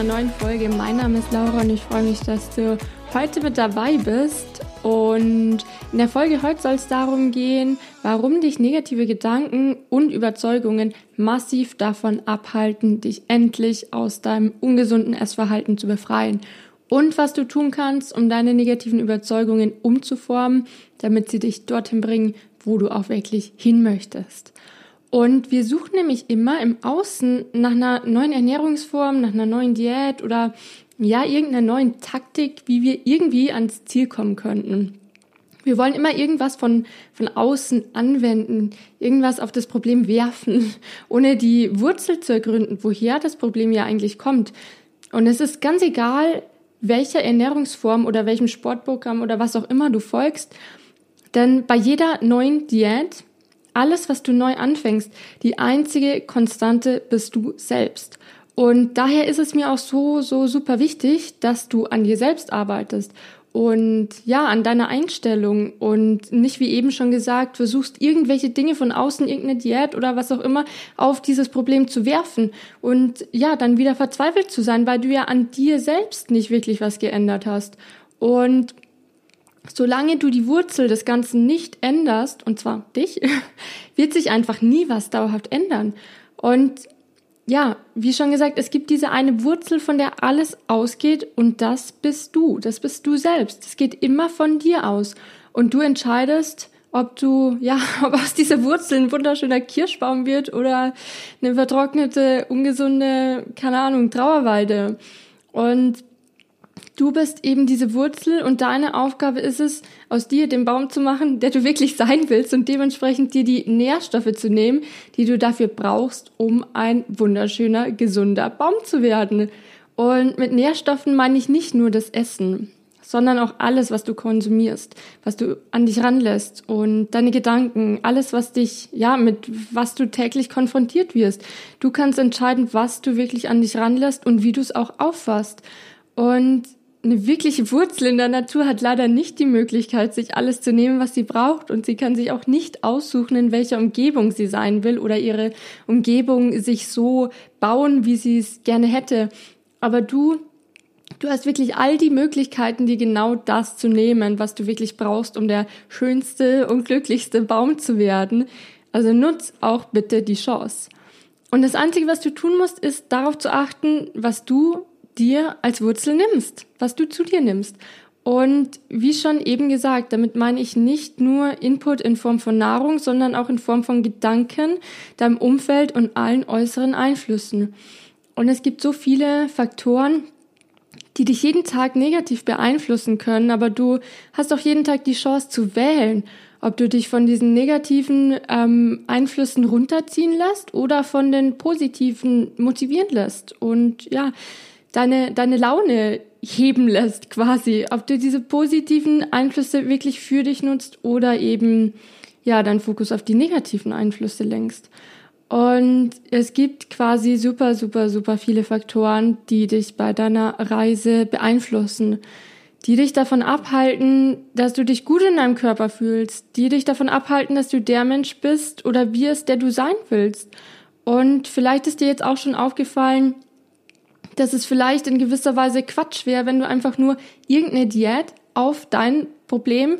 einer neuen Folge. Mein Name ist Laura und ich freue mich, dass du heute mit dabei bist. Und in der Folge heute soll es darum gehen, warum dich negative Gedanken und Überzeugungen massiv davon abhalten, dich endlich aus deinem ungesunden Essverhalten zu befreien. Und was du tun kannst, um deine negativen Überzeugungen umzuformen, damit sie dich dorthin bringen, wo du auch wirklich hin möchtest. Und wir suchen nämlich immer im Außen nach einer neuen Ernährungsform, nach einer neuen Diät oder ja, irgendeiner neuen Taktik, wie wir irgendwie ans Ziel kommen könnten. Wir wollen immer irgendwas von, von außen anwenden, irgendwas auf das Problem werfen, ohne die Wurzel zu ergründen, woher das Problem ja eigentlich kommt. Und es ist ganz egal, welcher Ernährungsform oder welchem Sportprogramm oder was auch immer du folgst, denn bei jeder neuen Diät alles, was du neu anfängst, die einzige Konstante bist du selbst. Und daher ist es mir auch so, so super wichtig, dass du an dir selbst arbeitest und ja, an deiner Einstellung und nicht wie eben schon gesagt, versuchst irgendwelche Dinge von außen, irgendeine Diät oder was auch immer auf dieses Problem zu werfen und ja, dann wieder verzweifelt zu sein, weil du ja an dir selbst nicht wirklich was geändert hast. Und solange du die Wurzel des Ganzen nicht änderst, und zwar dich, wird sich einfach nie was dauerhaft ändern. Und ja, wie schon gesagt, es gibt diese eine Wurzel, von der alles ausgeht und das bist du, das bist du selbst. Es geht immer von dir aus und du entscheidest, ob du, ja, ob aus dieser Wurzel ein wunderschöner Kirschbaum wird oder eine vertrocknete, ungesunde, keine Ahnung, Trauerweide. Und Du bist eben diese Wurzel und deine Aufgabe ist es, aus dir den Baum zu machen, der du wirklich sein willst und dementsprechend dir die Nährstoffe zu nehmen, die du dafür brauchst, um ein wunderschöner, gesunder Baum zu werden. Und mit Nährstoffen meine ich nicht nur das Essen, sondern auch alles, was du konsumierst, was du an dich ranlässt und deine Gedanken, alles, was dich, ja, mit was du täglich konfrontiert wirst. Du kannst entscheiden, was du wirklich an dich ranlässt und wie du es auch auffasst. Und eine wirkliche Wurzel in der Natur hat leider nicht die Möglichkeit, sich alles zu nehmen, was sie braucht. Und sie kann sich auch nicht aussuchen, in welcher Umgebung sie sein will oder ihre Umgebung sich so bauen, wie sie es gerne hätte. Aber du, du hast wirklich all die Möglichkeiten, dir genau das zu nehmen, was du wirklich brauchst, um der schönste und glücklichste Baum zu werden. Also nutz auch bitte die Chance. Und das Einzige, was du tun musst, ist darauf zu achten, was du dir als Wurzel nimmst, was du zu dir nimmst. Und wie schon eben gesagt, damit meine ich nicht nur Input in Form von Nahrung, sondern auch in Form von Gedanken, deinem Umfeld und allen äußeren Einflüssen. Und es gibt so viele Faktoren, die dich jeden Tag negativ beeinflussen können, aber du hast auch jeden Tag die Chance zu wählen, ob du dich von diesen negativen ähm, Einflüssen runterziehen lässt oder von den positiven motivieren lässt. Und ja, deine, deine Laune heben lässt, quasi. Ob du diese positiven Einflüsse wirklich für dich nutzt oder eben, ja, deinen Fokus auf die negativen Einflüsse lenkst. Und es gibt quasi super, super, super viele Faktoren, die dich bei deiner Reise beeinflussen, die dich davon abhalten, dass du dich gut in deinem Körper fühlst, die dich davon abhalten, dass du der Mensch bist oder wirst, der du sein willst. Und vielleicht ist dir jetzt auch schon aufgefallen, dass es vielleicht in gewisser Weise Quatsch wäre, wenn du einfach nur irgendeine Diät auf dein Problem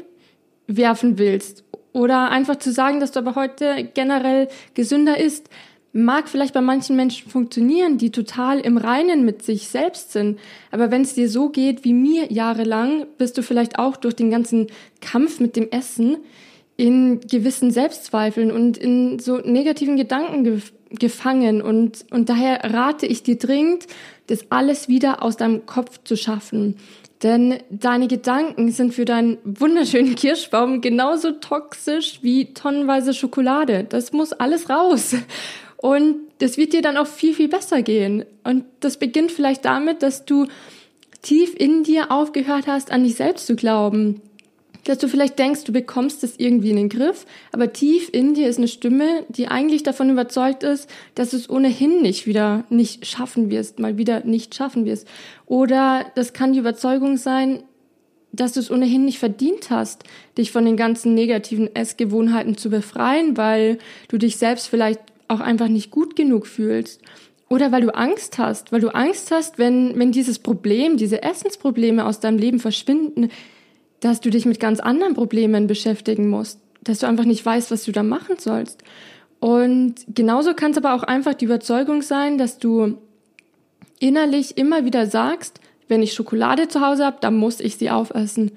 werfen willst. Oder einfach zu sagen, dass du aber heute generell gesünder isst, mag vielleicht bei manchen Menschen funktionieren, die total im Reinen mit sich selbst sind. Aber wenn es dir so geht wie mir jahrelang, bist du vielleicht auch durch den ganzen Kampf mit dem Essen in gewissen Selbstzweifeln und in so negativen Gedanken ge gefangen. Und, und daher rate ich dir dringend, das alles wieder aus deinem Kopf zu schaffen. Denn deine Gedanken sind für deinen wunderschönen Kirschbaum genauso toxisch wie tonnenweise Schokolade. Das muss alles raus. Und das wird dir dann auch viel, viel besser gehen. Und das beginnt vielleicht damit, dass du tief in dir aufgehört hast, an dich selbst zu glauben dass du vielleicht denkst, du bekommst es irgendwie in den Griff, aber tief in dir ist eine Stimme, die eigentlich davon überzeugt ist, dass du es ohnehin nicht wieder nicht schaffen wirst, mal wieder nicht schaffen wirst. Oder das kann die Überzeugung sein, dass du es ohnehin nicht verdient hast, dich von den ganzen negativen Essgewohnheiten zu befreien, weil du dich selbst vielleicht auch einfach nicht gut genug fühlst. Oder weil du Angst hast, weil du Angst hast, wenn, wenn dieses Problem, diese Essensprobleme aus deinem Leben verschwinden, dass du dich mit ganz anderen Problemen beschäftigen musst, dass du einfach nicht weißt, was du da machen sollst. Und genauso kann es aber auch einfach die Überzeugung sein, dass du innerlich immer wieder sagst, wenn ich Schokolade zu Hause habe, dann muss ich sie aufessen.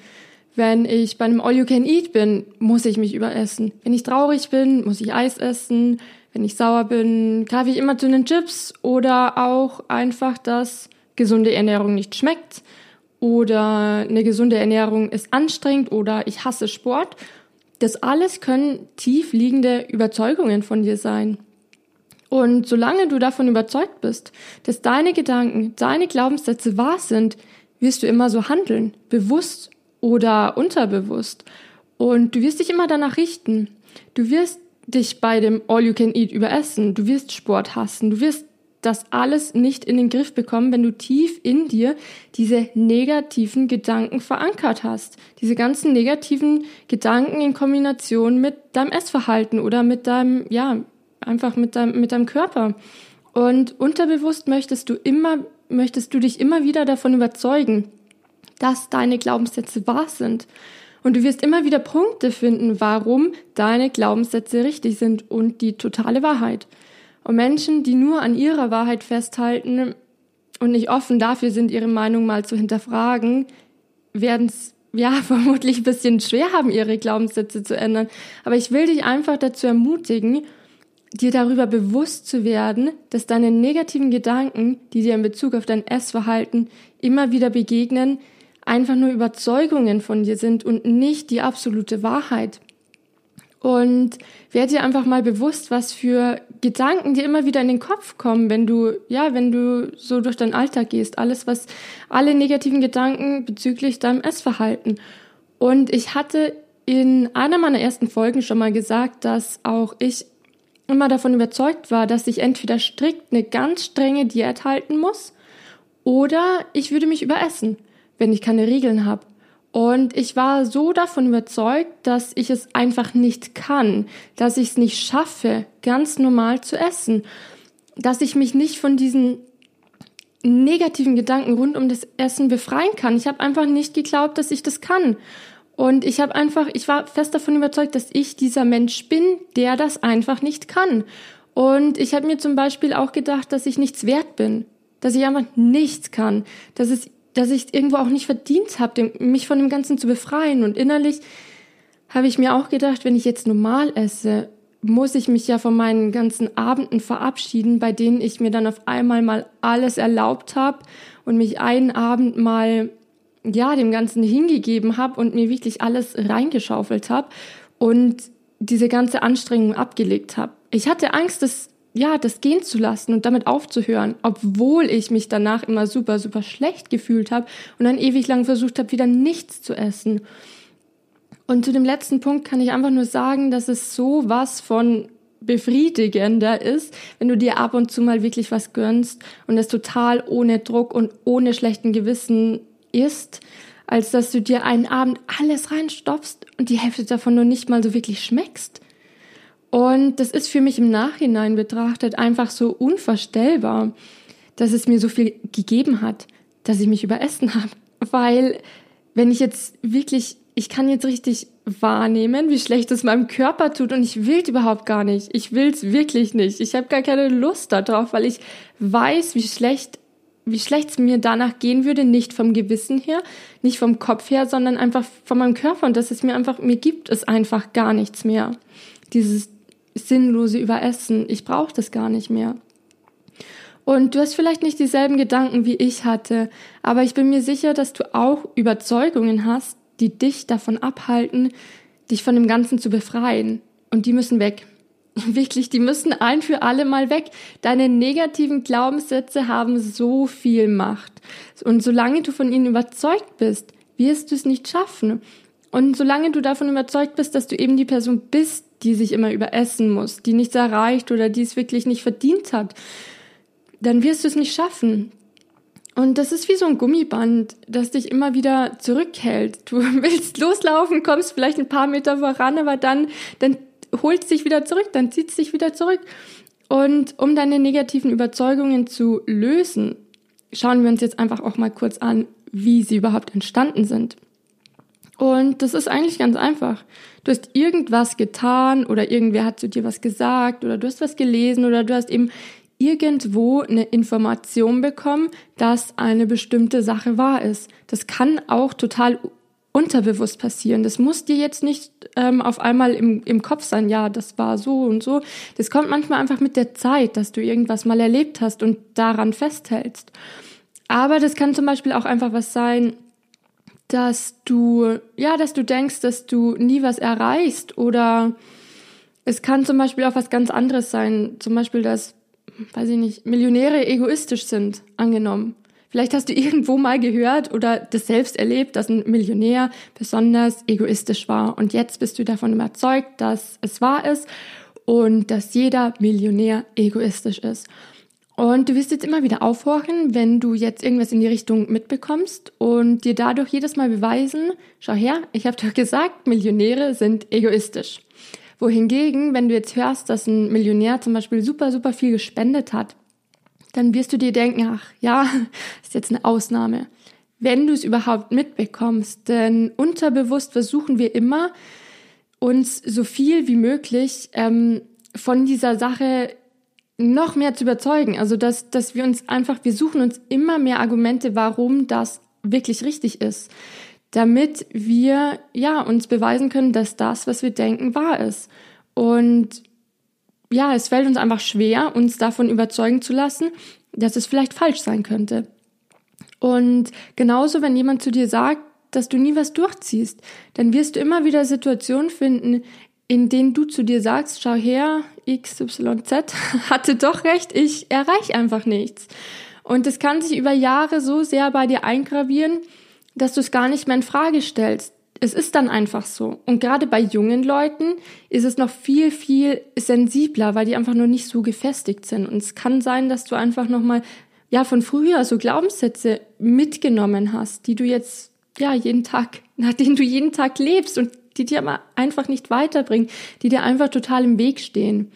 Wenn ich bei einem All You Can Eat bin, muss ich mich überessen. Wenn ich traurig bin, muss ich Eis essen. Wenn ich sauer bin, greife ich immer zu den Chips oder auch einfach, dass gesunde Ernährung nicht schmeckt oder eine gesunde Ernährung ist anstrengend oder ich hasse Sport. Das alles können tief liegende Überzeugungen von dir sein. Und solange du davon überzeugt bist, dass deine Gedanken, deine Glaubenssätze wahr sind, wirst du immer so handeln, bewusst oder unterbewusst. Und du wirst dich immer danach richten. Du wirst dich bei dem All You Can Eat überessen. Du wirst Sport hassen. Du wirst das alles nicht in den Griff bekommen, wenn du tief in dir diese negativen Gedanken verankert hast. Diese ganzen negativen Gedanken in Kombination mit deinem Essverhalten oder mit deinem, ja, einfach mit deinem, mit deinem Körper. Und unterbewusst möchtest du immer, möchtest du dich immer wieder davon überzeugen, dass deine Glaubenssätze wahr sind. Und du wirst immer wieder Punkte finden, warum deine Glaubenssätze richtig sind und die totale Wahrheit. Und Menschen, die nur an ihrer Wahrheit festhalten und nicht offen dafür sind, ihre Meinung mal zu hinterfragen, werden es ja vermutlich ein bisschen schwer haben, ihre Glaubenssätze zu ändern. Aber ich will dich einfach dazu ermutigen, dir darüber bewusst zu werden, dass deine negativen Gedanken, die dir in Bezug auf dein Essverhalten immer wieder begegnen, einfach nur Überzeugungen von dir sind und nicht die absolute Wahrheit. Und werde dir einfach mal bewusst, was für Gedanken dir immer wieder in den Kopf kommen, wenn du, ja, wenn du so durch deinen Alltag gehst. Alles, was, alle negativen Gedanken bezüglich deinem Essverhalten. Und ich hatte in einer meiner ersten Folgen schon mal gesagt, dass auch ich immer davon überzeugt war, dass ich entweder strikt eine ganz strenge Diät halten muss oder ich würde mich überessen, wenn ich keine Regeln habe. Und ich war so davon überzeugt, dass ich es einfach nicht kann, dass ich es nicht schaffe, ganz normal zu essen, dass ich mich nicht von diesen negativen Gedanken rund um das Essen befreien kann. Ich habe einfach nicht geglaubt, dass ich das kann. Und ich habe einfach, ich war fest davon überzeugt, dass ich dieser Mensch bin, der das einfach nicht kann. Und ich habe mir zum Beispiel auch gedacht, dass ich nichts wert bin, dass ich einfach nichts kann, dass es, dass ich irgendwo auch nicht verdient habe, mich von dem Ganzen zu befreien. Und innerlich habe ich mir auch gedacht, wenn ich jetzt normal esse, muss ich mich ja von meinen ganzen Abenden verabschieden, bei denen ich mir dann auf einmal mal alles erlaubt habe und mich einen Abend mal ja, dem Ganzen hingegeben habe und mir wirklich alles reingeschaufelt habe und diese ganze Anstrengung abgelegt habe. Ich hatte Angst, das, ja, das gehen zu lassen und damit aufzuhören, obwohl ich mich danach immer super, super schlecht gefühlt habe und dann ewig lang versucht habe, wieder nichts zu essen. Und zu dem letzten Punkt kann ich einfach nur sagen, dass es so was von befriedigender ist, wenn du dir ab und zu mal wirklich was gönnst und es total ohne Druck und ohne schlechten Gewissen isst, als dass du dir einen Abend alles reinstopfst und die Hälfte davon nur nicht mal so wirklich schmeckst. Und das ist für mich im Nachhinein betrachtet einfach so unvorstellbar, dass es mir so viel gegeben hat, dass ich mich überessen habe. Weil wenn ich jetzt wirklich, ich kann jetzt richtig wahrnehmen, wie schlecht es meinem Körper tut und ich will überhaupt gar nicht. Ich will es wirklich nicht. Ich habe gar keine Lust darauf, weil ich weiß, wie schlecht wie schlecht es mir danach gehen würde, nicht vom Gewissen her, nicht vom Kopf her, sondern einfach von meinem Körper und dass es mir einfach, mir gibt es einfach gar nichts mehr. Dieses sinnlose Überessen, ich brauche das gar nicht mehr. Und du hast vielleicht nicht dieselben Gedanken wie ich hatte, aber ich bin mir sicher, dass du auch Überzeugungen hast, die dich davon abhalten, dich von dem Ganzen zu befreien. Und die müssen weg. Wirklich, die müssen ein für alle Mal weg. Deine negativen Glaubenssätze haben so viel Macht. Und solange du von ihnen überzeugt bist, wirst du es nicht schaffen. Und solange du davon überzeugt bist, dass du eben die Person bist, die sich immer überessen muss, die nichts erreicht oder die es wirklich nicht verdient hat, dann wirst du es nicht schaffen. Und das ist wie so ein Gummiband, das dich immer wieder zurückhält. Du willst loslaufen, kommst vielleicht ein paar Meter voran, aber dann, dann holt sich wieder zurück, dann zieht es sich wieder zurück. Und um deine negativen Überzeugungen zu lösen, schauen wir uns jetzt einfach auch mal kurz an, wie sie überhaupt entstanden sind. Und das ist eigentlich ganz einfach. Du hast irgendwas getan oder irgendwer hat zu dir was gesagt oder du hast was gelesen oder du hast eben irgendwo eine Information bekommen, dass eine bestimmte Sache wahr ist. Das kann auch total unterbewusst passieren. Das muss dir jetzt nicht ähm, auf einmal im, im Kopf sein, ja, das war so und so. Das kommt manchmal einfach mit der Zeit, dass du irgendwas mal erlebt hast und daran festhältst. Aber das kann zum Beispiel auch einfach was sein, dass du, ja, dass du denkst, dass du nie was erreichst oder es kann zum Beispiel auch was ganz anderes sein. Zum Beispiel, dass, weiß ich nicht, Millionäre egoistisch sind, angenommen. Vielleicht hast du irgendwo mal gehört oder das selbst erlebt, dass ein Millionär besonders egoistisch war. Und jetzt bist du davon überzeugt, dass es wahr ist und dass jeder Millionär egoistisch ist. Und du wirst jetzt immer wieder aufhorchen, wenn du jetzt irgendwas in die Richtung mitbekommst und dir dadurch jedes Mal beweisen, schau her, ich habe doch gesagt, Millionäre sind egoistisch. Wohingegen, wenn du jetzt hörst, dass ein Millionär zum Beispiel super, super viel gespendet hat, dann wirst du dir denken, ach ja, ist jetzt eine Ausnahme. Wenn du es überhaupt mitbekommst, denn unterbewusst versuchen wir immer, uns so viel wie möglich ähm, von dieser Sache noch mehr zu überzeugen. Also dass, dass wir uns einfach, wir suchen uns immer mehr Argumente, warum das wirklich richtig ist, damit wir ja uns beweisen können, dass das, was wir denken, wahr ist. Und ja, es fällt uns einfach schwer, uns davon überzeugen zu lassen, dass es vielleicht falsch sein könnte. Und genauso, wenn jemand zu dir sagt, dass du nie was durchziehst, dann wirst du immer wieder Situationen finden, in denen du zu dir sagst, schau her, XYZ hatte doch recht, ich erreiche einfach nichts. Und es kann sich über Jahre so sehr bei dir eingravieren, dass du es gar nicht mehr in Frage stellst es ist dann einfach so. Und gerade bei jungen Leuten ist es noch viel, viel sensibler, weil die einfach nur nicht so gefestigt sind. Und es kann sein, dass du einfach nochmal, ja, von früher so Glaubenssätze mitgenommen hast, die du jetzt, ja, jeden Tag, nach denen du jeden Tag lebst und die dir aber einfach nicht weiterbringen, die dir einfach total im Weg stehen.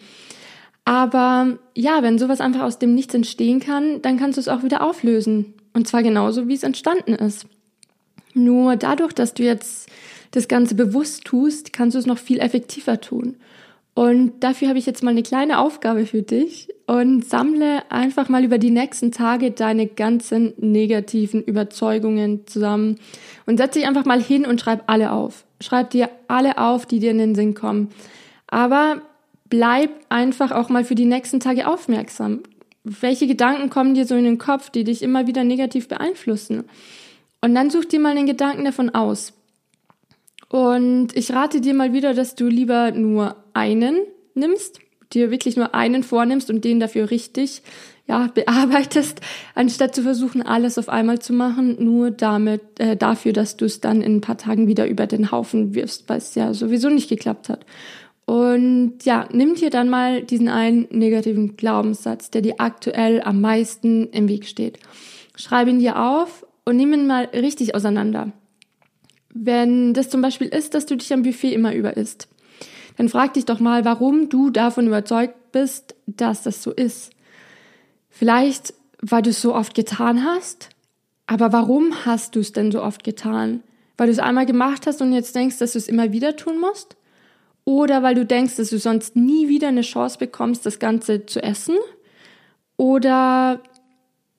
Aber ja, wenn sowas einfach aus dem Nichts entstehen kann, dann kannst du es auch wieder auflösen. Und zwar genauso, wie es entstanden ist. Nur dadurch, dass du jetzt das Ganze bewusst tust, kannst du es noch viel effektiver tun. Und dafür habe ich jetzt mal eine kleine Aufgabe für dich und sammle einfach mal über die nächsten Tage deine ganzen negativen Überzeugungen zusammen und setz dich einfach mal hin und schreib alle auf. Schreib dir alle auf, die dir in den Sinn kommen. Aber bleib einfach auch mal für die nächsten Tage aufmerksam. Welche Gedanken kommen dir so in den Kopf, die dich immer wieder negativ beeinflussen? Und dann such dir mal den Gedanken davon aus. Und ich rate dir mal wieder, dass du lieber nur einen nimmst, dir wirklich nur einen vornimmst und den dafür richtig ja, bearbeitest, anstatt zu versuchen, alles auf einmal zu machen, nur damit, äh, dafür, dass du es dann in ein paar Tagen wieder über den Haufen wirfst, weil es ja sowieso nicht geklappt hat. Und ja, nimm dir dann mal diesen einen negativen Glaubenssatz, der dir aktuell am meisten im Weg steht. Schreib ihn dir auf und nimm ihn mal richtig auseinander. Wenn das zum Beispiel ist, dass du dich am Buffet immer über isst, dann frag dich doch mal, warum du davon überzeugt bist, dass das so ist. Vielleicht, weil du es so oft getan hast, aber warum hast du es denn so oft getan? Weil du es einmal gemacht hast und jetzt denkst, dass du es immer wieder tun musst? Oder weil du denkst, dass du sonst nie wieder eine Chance bekommst, das Ganze zu essen? Oder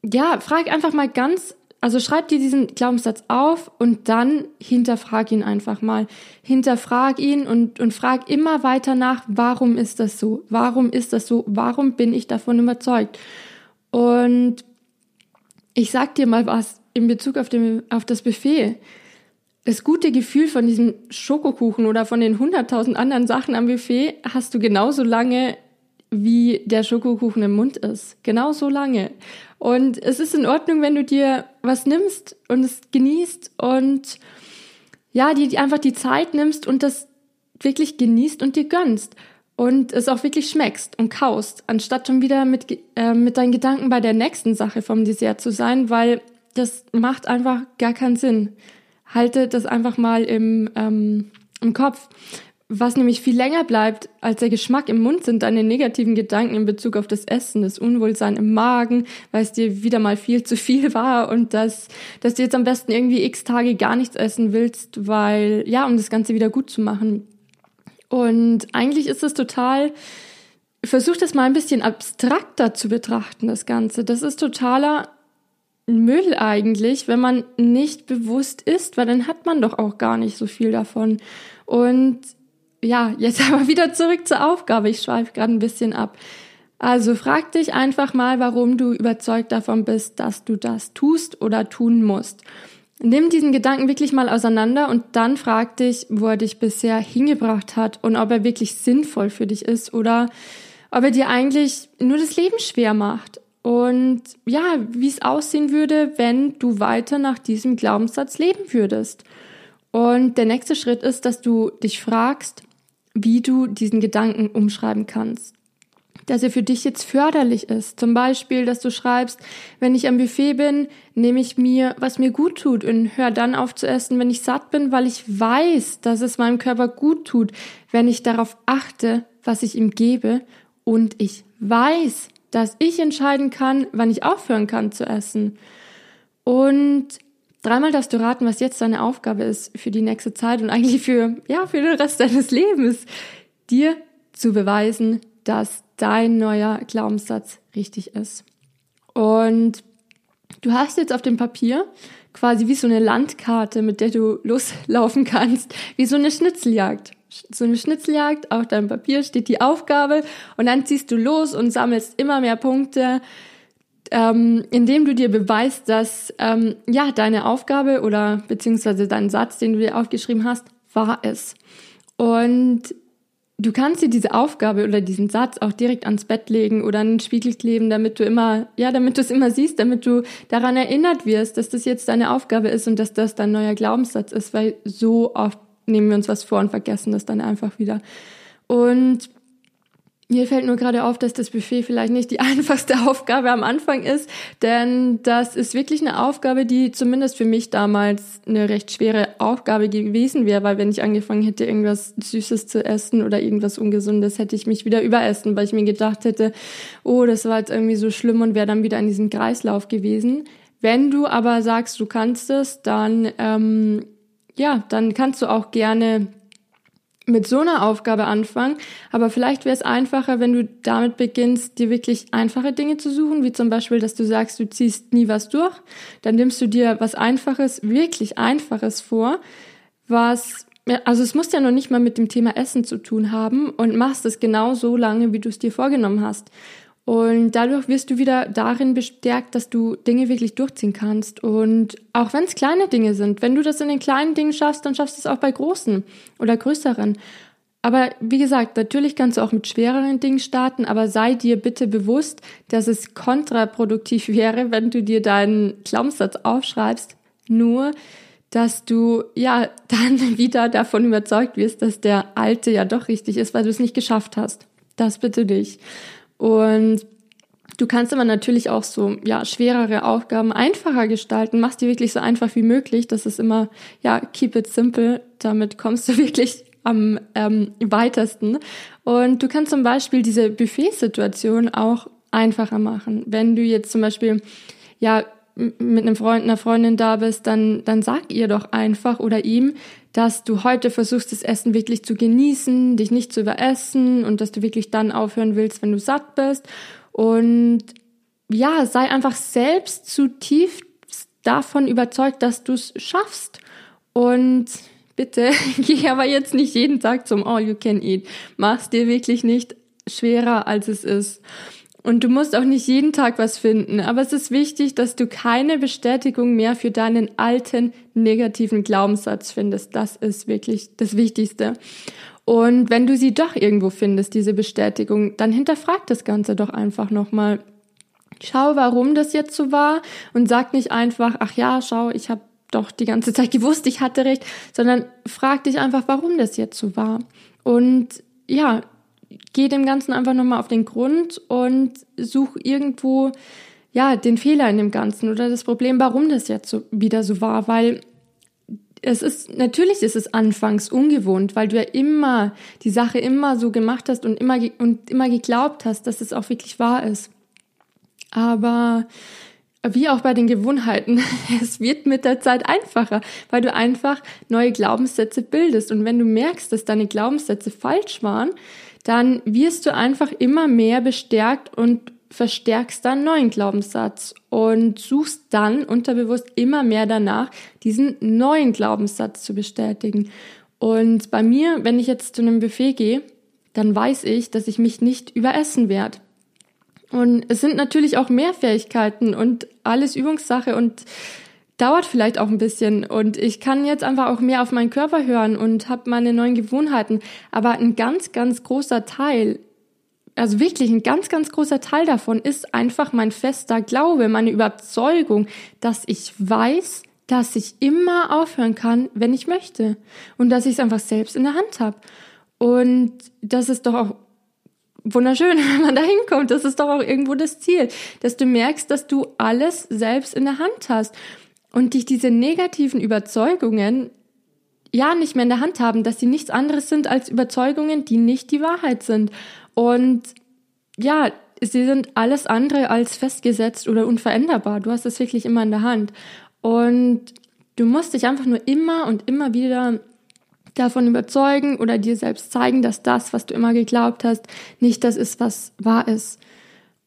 ja, frag einfach mal ganz also schreib dir diesen Glaubenssatz auf und dann hinterfrag ihn einfach mal. Hinterfrag ihn und, und frag immer weiter nach, warum ist das so? Warum ist das so? Warum bin ich davon überzeugt? Und ich sag dir mal was in Bezug auf, dem, auf das Buffet. Das gute Gefühl von diesem Schokokuchen oder von den hunderttausend anderen Sachen am Buffet hast du genauso lange, wie der Schokokuchen im Mund ist. Genauso lange. Und es ist in Ordnung, wenn du dir was nimmst und es genießt und ja, dir einfach die Zeit nimmst und das wirklich genießt und dir gönnst und es auch wirklich schmeckst und kaust, anstatt schon wieder mit, äh, mit deinen Gedanken bei der nächsten Sache vom Dessert zu sein, weil das macht einfach gar keinen Sinn. Halte das einfach mal im, ähm, im Kopf. Was nämlich viel länger bleibt als der Geschmack im Mund, sind deine negativen Gedanken in Bezug auf das Essen, das Unwohlsein im Magen, weil es dir wieder mal viel zu viel war und dass, dass du jetzt am besten irgendwie x Tage gar nichts essen willst, weil, ja, um das Ganze wieder gut zu machen. Und eigentlich ist es total, versuch das mal ein bisschen abstrakter zu betrachten, das Ganze. Das ist totaler Müll eigentlich, wenn man nicht bewusst isst, weil dann hat man doch auch gar nicht so viel davon. Und ja, jetzt aber wieder zurück zur Aufgabe. Ich schweife gerade ein bisschen ab. Also frag dich einfach mal, warum du überzeugt davon bist, dass du das tust oder tun musst. Nimm diesen Gedanken wirklich mal auseinander und dann frag dich, wo er dich bisher hingebracht hat und ob er wirklich sinnvoll für dich ist oder ob er dir eigentlich nur das Leben schwer macht. Und ja, wie es aussehen würde, wenn du weiter nach diesem Glaubenssatz leben würdest. Und der nächste Schritt ist, dass du dich fragst, wie du diesen Gedanken umschreiben kannst. Dass er für dich jetzt förderlich ist. Zum Beispiel, dass du schreibst, wenn ich am Buffet bin, nehme ich mir, was mir gut tut und höre dann auf zu essen, wenn ich satt bin, weil ich weiß, dass es meinem Körper gut tut, wenn ich darauf achte, was ich ihm gebe und ich weiß, dass ich entscheiden kann, wann ich aufhören kann zu essen. Und Dreimal darfst du raten, was jetzt deine Aufgabe ist für die nächste Zeit und eigentlich für, ja, für den Rest deines Lebens. Dir zu beweisen, dass dein neuer Glaubenssatz richtig ist. Und du hast jetzt auf dem Papier quasi wie so eine Landkarte, mit der du loslaufen kannst, wie so eine Schnitzeljagd. So eine Schnitzeljagd, auf deinem Papier steht die Aufgabe und dann ziehst du los und sammelst immer mehr Punkte ähm, indem du dir beweist, dass ähm, ja deine Aufgabe oder beziehungsweise dein Satz, den du dir aufgeschrieben hast, wahr ist. Und du kannst dir diese Aufgabe oder diesen Satz auch direkt ans Bett legen oder an den Spiegel kleben, damit du immer, ja, damit du es immer siehst, damit du daran erinnert wirst, dass das jetzt deine Aufgabe ist und dass das dein neuer Glaubenssatz ist, weil so oft nehmen wir uns was vor und vergessen das dann einfach wieder. Und mir fällt nur gerade auf, dass das Buffet vielleicht nicht die einfachste Aufgabe am Anfang ist, denn das ist wirklich eine Aufgabe, die zumindest für mich damals eine recht schwere Aufgabe gewesen wäre, weil wenn ich angefangen hätte, irgendwas Süßes zu essen oder irgendwas Ungesundes, hätte ich mich wieder überessen, weil ich mir gedacht hätte, oh, das war jetzt irgendwie so schlimm und wäre dann wieder in diesem Kreislauf gewesen. Wenn du aber sagst, du kannst es, dann ähm, ja, dann kannst du auch gerne mit so einer Aufgabe anfangen, aber vielleicht wäre es einfacher, wenn du damit beginnst, dir wirklich einfache Dinge zu suchen, wie zum Beispiel, dass du sagst, du ziehst nie was durch, dann nimmst du dir was Einfaches, wirklich Einfaches vor, was, also es muss ja noch nicht mal mit dem Thema Essen zu tun haben und machst es genau so lange, wie du es dir vorgenommen hast. Und dadurch wirst du wieder darin bestärkt, dass du Dinge wirklich durchziehen kannst. Und auch wenn es kleine Dinge sind, wenn du das in den kleinen Dingen schaffst, dann schaffst du es auch bei großen oder größeren. Aber wie gesagt, natürlich kannst du auch mit schwereren Dingen starten, aber sei dir bitte bewusst, dass es kontraproduktiv wäre, wenn du dir deinen Glaubenssatz aufschreibst, nur dass du ja dann wieder davon überzeugt wirst, dass der alte ja doch richtig ist, weil du es nicht geschafft hast. Das bitte nicht. Und du kannst aber natürlich auch so, ja, schwerere Aufgaben einfacher gestalten. Mach die wirklich so einfach wie möglich. Das ist immer, ja, keep it simple. Damit kommst du wirklich am ähm, weitesten. Und du kannst zum Beispiel diese Buffet-Situation auch einfacher machen. Wenn du jetzt zum Beispiel, ja, mit einem Freund, einer Freundin da bist, dann, dann sag ihr doch einfach oder ihm, dass du heute versuchst, das Essen wirklich zu genießen, dich nicht zu überessen und dass du wirklich dann aufhören willst, wenn du satt bist. Und ja, sei einfach selbst zutiefst davon überzeugt, dass du es schaffst. Und bitte geh aber jetzt nicht jeden Tag zum All You Can Eat. Mach's dir wirklich nicht schwerer, als es ist. Und du musst auch nicht jeden Tag was finden, aber es ist wichtig, dass du keine Bestätigung mehr für deinen alten negativen Glaubenssatz findest. Das ist wirklich das Wichtigste. Und wenn du sie doch irgendwo findest, diese Bestätigung, dann hinterfrag das Ganze doch einfach nochmal. Schau, warum das jetzt so war und sag nicht einfach, ach ja, schau, ich habe doch die ganze Zeit gewusst, ich hatte recht, sondern frag dich einfach, warum das jetzt so war. Und ja, geh dem Ganzen einfach nochmal auf den Grund und such irgendwo, ja, den Fehler in dem Ganzen oder das Problem, warum das jetzt so wieder so war, weil es ist, natürlich ist es anfangs ungewohnt, weil du ja immer die Sache immer so gemacht hast und immer, und immer geglaubt hast, dass es auch wirklich wahr ist. Aber wie auch bei den Gewohnheiten, es wird mit der Zeit einfacher, weil du einfach neue Glaubenssätze bildest. Und wenn du merkst, dass deine Glaubenssätze falsch waren, dann wirst du einfach immer mehr bestärkt und verstärkst dann neuen Glaubenssatz und suchst dann unterbewusst immer mehr danach, diesen neuen Glaubenssatz zu bestätigen. Und bei mir, wenn ich jetzt zu einem Buffet gehe, dann weiß ich, dass ich mich nicht überessen werde. Und es sind natürlich auch mehr Fähigkeiten und alles Übungssache und dauert vielleicht auch ein bisschen. Und ich kann jetzt einfach auch mehr auf meinen Körper hören und habe meine neuen Gewohnheiten. Aber ein ganz, ganz großer Teil, also wirklich ein ganz, ganz großer Teil davon ist einfach mein fester Glaube, meine Überzeugung, dass ich weiß, dass ich immer aufhören kann, wenn ich möchte. Und dass ich es einfach selbst in der Hand habe. Und das ist doch auch wunderschön, wenn man da hinkommt. Das ist doch auch irgendwo das Ziel, dass du merkst, dass du alles selbst in der Hand hast und dich diese negativen Überzeugungen ja nicht mehr in der Hand haben, dass sie nichts anderes sind als Überzeugungen, die nicht die Wahrheit sind. Und ja, sie sind alles andere als festgesetzt oder unveränderbar. Du hast es wirklich immer in der Hand. Und du musst dich einfach nur immer und immer wieder davon überzeugen oder dir selbst zeigen, dass das, was du immer geglaubt hast, nicht das ist, was wahr ist.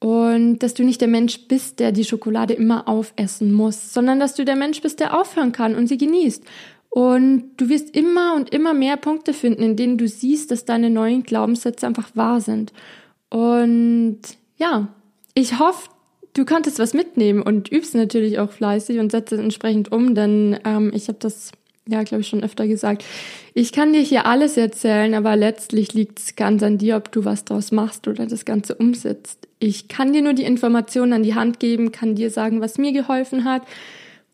Und dass du nicht der Mensch bist, der die Schokolade immer aufessen muss, sondern dass du der Mensch bist, der aufhören kann und sie genießt. Und du wirst immer und immer mehr Punkte finden, in denen du siehst, dass deine neuen Glaubenssätze einfach wahr sind. Und ja, ich hoffe, du konntest was mitnehmen und übst natürlich auch fleißig und setzt es entsprechend um, denn ähm, ich habe das ja, glaube ich, schon öfter gesagt. Ich kann dir hier alles erzählen, aber letztlich liegt es ganz an dir, ob du was draus machst oder das Ganze umsetzt. Ich kann dir nur die Informationen an die Hand geben, kann dir sagen, was mir geholfen hat.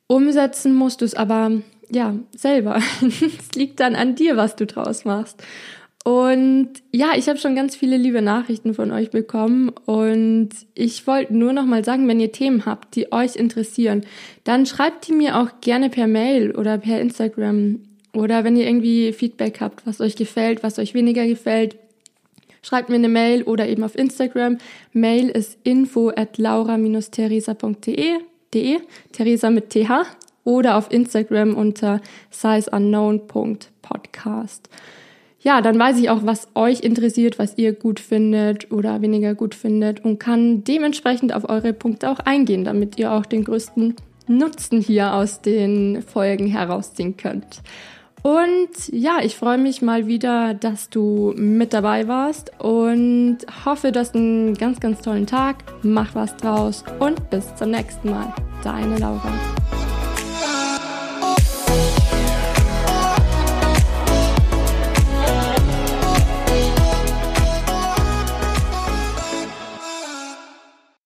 Umsetzen musst du es aber, ja, selber. es liegt dann an dir, was du draus machst. Und ja, ich habe schon ganz viele liebe Nachrichten von euch bekommen und ich wollte nur noch mal sagen, wenn ihr Themen habt, die euch interessieren, dann schreibt die mir auch gerne per Mail oder per Instagram oder wenn ihr irgendwie Feedback habt, was euch gefällt, was euch weniger gefällt, schreibt mir eine Mail oder eben auf Instagram. Mail ist info at laura-theresa.de, Theresa mit TH oder auf Instagram unter sizeunknown.podcast ja, dann weiß ich auch, was euch interessiert, was ihr gut findet oder weniger gut findet und kann dementsprechend auf eure Punkte auch eingehen, damit ihr auch den größten Nutzen hier aus den Folgen herausziehen könnt. Und ja, ich freue mich mal wieder, dass du mit dabei warst und hoffe, du hast einen ganz, ganz tollen Tag. Mach was draus und bis zum nächsten Mal. Deine Laura.